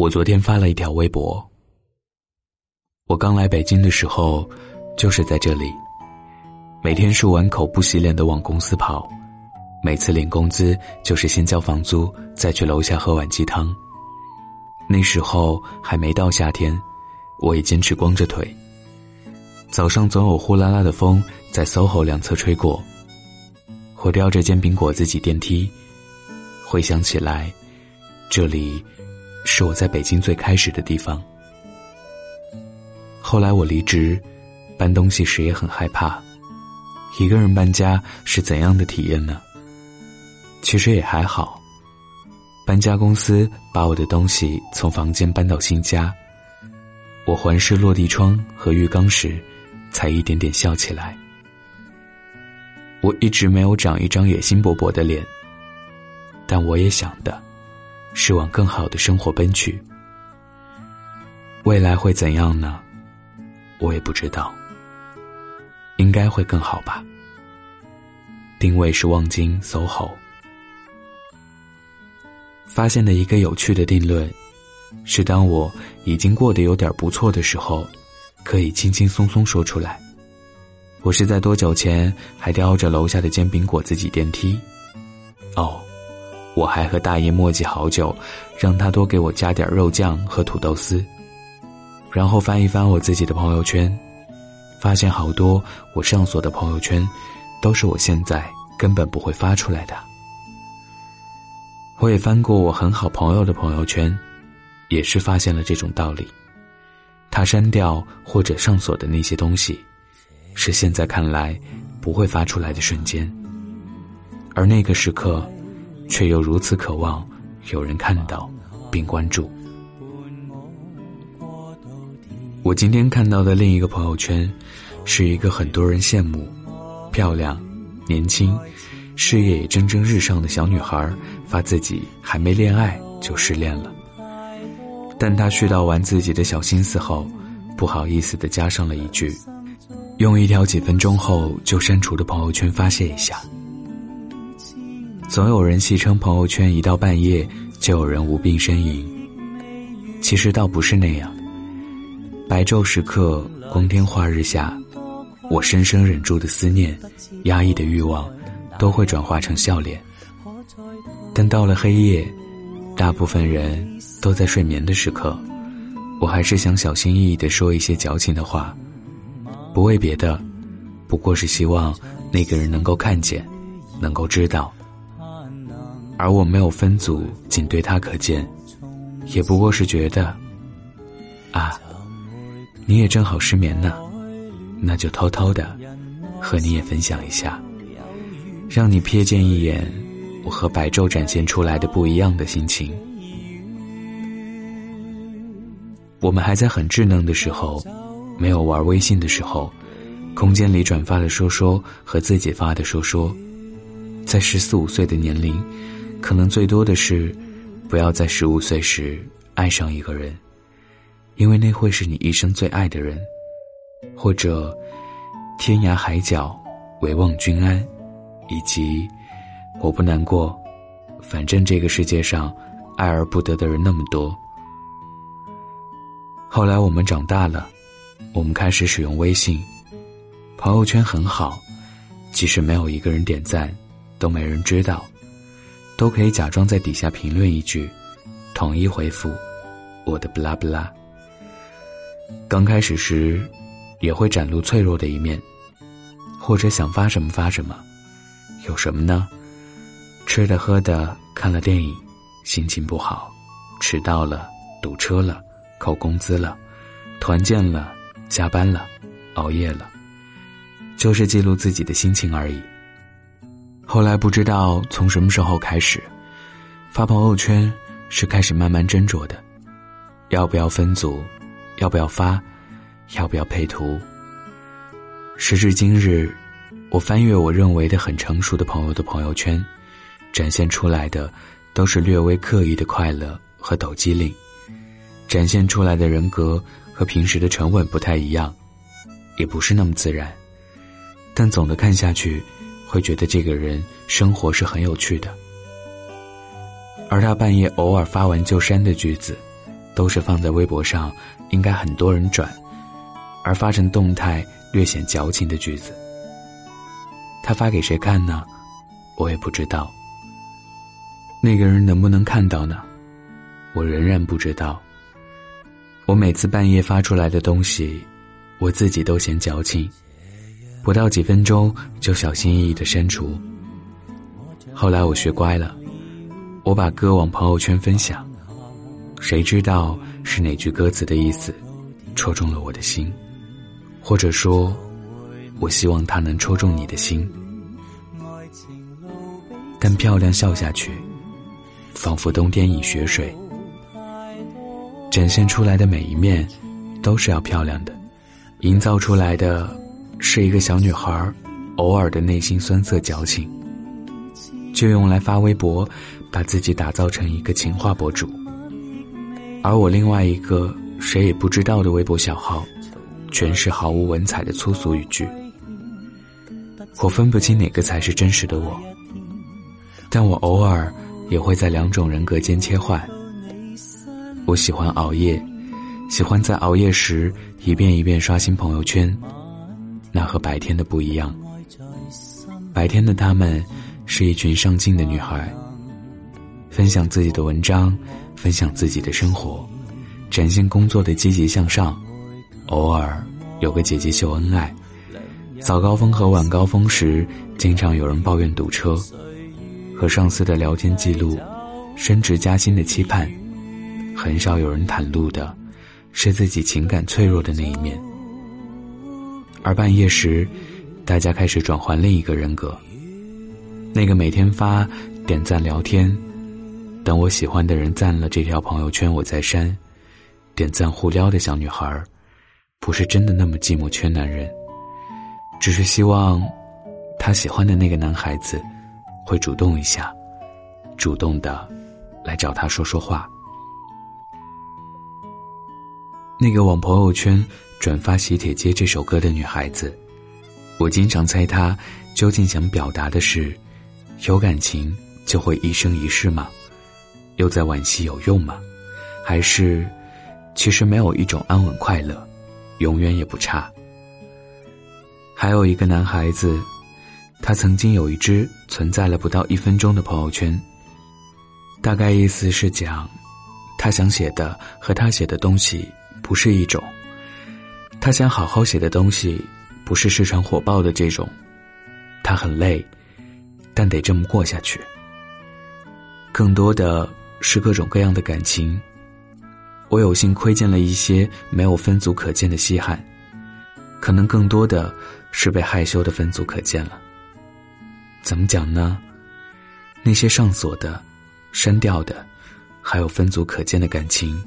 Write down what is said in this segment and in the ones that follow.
我昨天发了一条微博。我刚来北京的时候，就是在这里，每天漱完口不洗脸的往公司跑，每次领工资就是先交房租，再去楼下喝碗鸡汤。那时候还没到夏天，我也坚持光着腿。早上总有呼啦啦的风在 SOHO 两侧吹过，我叼着煎饼果子挤电梯，回想起来，这里。是我在北京最开始的地方。后来我离职，搬东西时也很害怕。一个人搬家是怎样的体验呢？其实也还好。搬家公司把我的东西从房间搬到新家，我环视落地窗和浴缸时，才一点点笑起来。我一直没有长一张野心勃勃的脸，但我也想的。是往更好的生活奔去。未来会怎样呢？我也不知道。应该会更好吧。定位是望京 SOHO。发现的一个有趣的定论，是当我已经过得有点不错的时候，可以轻轻松松说出来。我是在多久前还叼着楼下的煎饼果子挤电梯？哦。我还和大爷磨叽好久，让他多给我加点肉酱和土豆丝。然后翻一翻我自己的朋友圈，发现好多我上锁的朋友圈，都是我现在根本不会发出来的。我也翻过我很好朋友的朋友圈，也是发现了这种道理。他删掉或者上锁的那些东西，是现在看来不会发出来的瞬间，而那个时刻。却又如此渴望有人看到并关注。我今天看到的另一个朋友圈，是一个很多人羡慕、漂亮、年轻、事业也蒸蒸日上的小女孩发自己还没恋爱就失恋了。但她絮叨完自己的小心思后，不好意思的加上了一句：“用一条几分钟后就删除的朋友圈发泄一下。”总有人戏称朋友圈一到半夜就有人无病呻吟，其实倒不是那样。白昼时刻，光天化日下，我深深忍住的思念、压抑的欲望，都会转化成笑脸。但到了黑夜，大部分人都在睡眠的时刻，我还是想小心翼翼地说一些矫情的话，不为别的，不过是希望那个人能够看见，能够知道。而我没有分组，仅对他可见，也不过是觉得，啊，你也正好失眠呢，那就偷偷的和你也分享一下，让你瞥见一眼我和白昼展现出来的不一样的心情。我们还在很稚嫩的时候，没有玩微信的时候，空间里转发的说说和自己发的说说，在十四五岁的年龄。可能最多的是，不要在十五岁时爱上一个人，因为那会是你一生最爱的人；或者，天涯海角，唯望君安；以及，我不难过，反正这个世界上爱而不得的人那么多。后来我们长大了，我们开始使用微信，朋友圈很好，即使没有一个人点赞，都没人知道。都可以假装在底下评论一句，统一回复我的不拉不拉。刚开始时，也会展露脆弱的一面，或者想发什么发什么。有什么呢？吃的喝的，看了电影，心情不好，迟到了，堵车了，扣工资了，团建了，加班了，熬夜了，就是记录自己的心情而已。后来不知道从什么时候开始，发朋友圈是开始慢慢斟酌的，要不要分组，要不要发，要不要配图。时至今日，我翻阅我认为的很成熟的朋友的朋友圈，展现出来的都是略微刻意的快乐和抖机灵，展现出来的人格和平时的沉稳不太一样，也不是那么自然，但总的看下去。会觉得这个人生活是很有趣的，而他半夜偶尔发完就删的句子，都是放在微博上，应该很多人转，而发成动态略显矫情的句子。他发给谁看呢？我也不知道。那个人能不能看到呢？我仍然不知道。我每次半夜发出来的东西，我自己都嫌矫情，不到几分钟就小心翼翼的删除。后来我学乖了，我把歌往朋友圈分享，谁知道是哪句歌词的意思，戳中了我的心，或者说，我希望它能戳中你的心。但漂亮笑下去。仿佛冬天饮雪水，展现出来的每一面，都是要漂亮的，营造出来的是一个小女孩偶尔的内心酸涩矫情，就用来发微博，把自己打造成一个情话博主。而我另外一个谁也不知道的微博小号，全是毫无文采的粗俗语句。我分不清哪个才是真实的我，但我偶尔。也会在两种人格间切换。我喜欢熬夜，喜欢在熬夜时一遍一遍刷新朋友圈，那和白天的不一样。白天的他们是一群上进的女孩，分享自己的文章，分享自己的生活，展现工作的积极向上，偶尔有个姐姐秀恩爱。早高峰和晚高峰时，经常有人抱怨堵车。和上司的聊天记录，升职加薪的期盼，很少有人袒露的，是自己情感脆弱的那一面。而半夜时，大家开始转换另一个人格，那个每天发点赞聊天，等我喜欢的人赞了这条朋友圈我再删，点赞互撩的小女孩，不是真的那么寂寞缺男人，只是希望，她喜欢的那个男孩子。会主动一下，主动的来找她说说话。那个往朋友圈转发《喜帖街》这首歌的女孩子，我经常猜她究竟想表达的是：有感情就会一生一世吗？又在惋惜有用吗？还是其实没有一种安稳快乐，永远也不差？还有一个男孩子。他曾经有一只存在了不到一分钟的朋友圈，大概意思是讲，他想写的和他写的东西不是一种，他想好好写的东西不是市场火爆的这种，他很累，但得这么过下去。更多的是各种各样的感情，我有幸窥见了一些没有分组可见的稀罕，可能更多的是被害羞的分组可见了。怎么讲呢？那些上锁的、删掉的，还有分组可见的感情，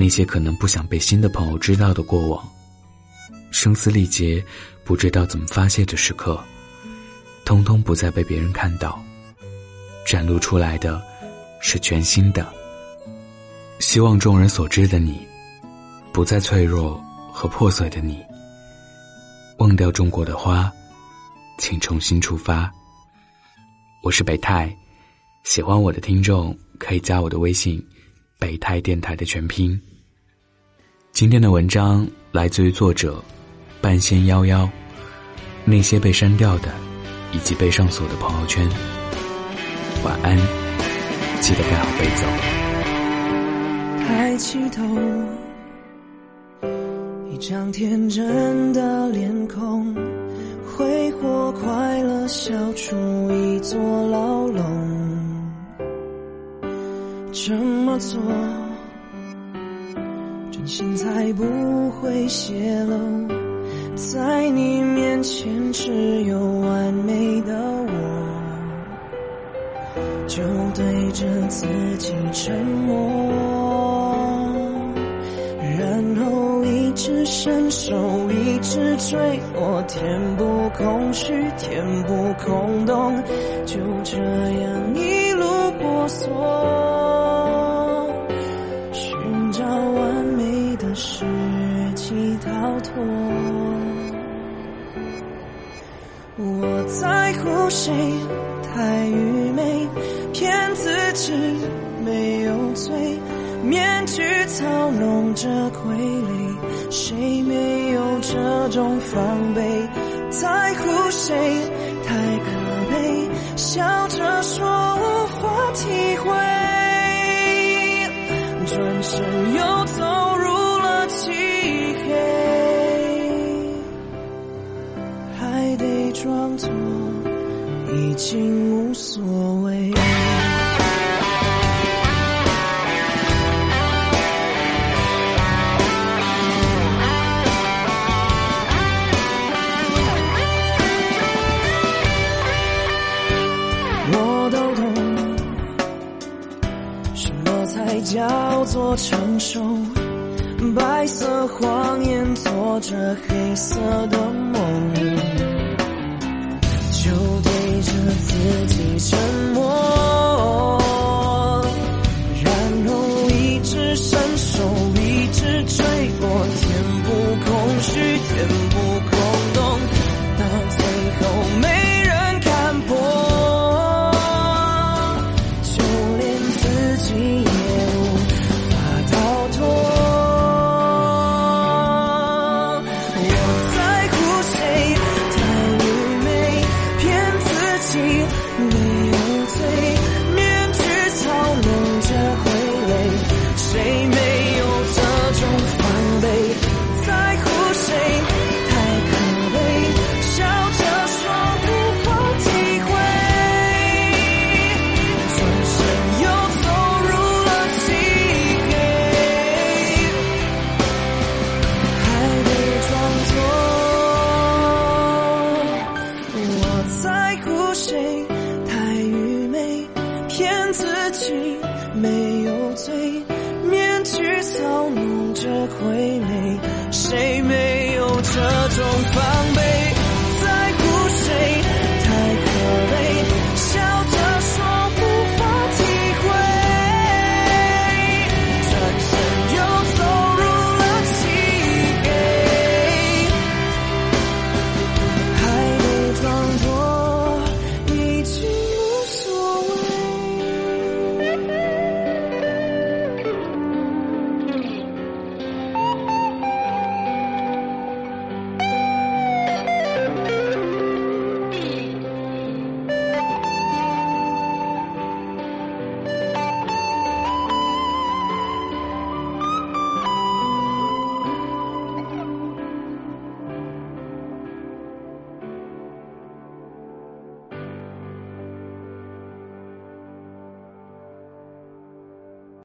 那些可能不想被新的朋友知道的过往，声嘶力竭、不知道怎么发泄的时刻，通通不再被别人看到，展露出来的，是全新的。希望众人所知的你，不再脆弱和破碎的你，忘掉种过的花。请重新出发。我是北泰，喜欢我的听众可以加我的微信“北泰电台”的全拼。今天的文章来自于作者半仙夭夭，那些被删掉的以及被上锁的朋友圈。晚安，记得盖好被子。抬起头，一张天真的脸孔。挥霍快乐，笑出一座牢笼。这么做，真心才不会泄露。在你面前，只有完美的我，就对着自己沉默。然后一直伸手，一直坠落，填补空虚，填补空洞，就这样一路婆娑，谁？太愚昧，骗自己没有罪。面具操弄着傀儡，谁没有这种防备？在乎谁太可悲，笑着说无法体会，转身又走经无所谓。我都懂，什么才叫做成熟？白色谎言做着黑色的自己沉默，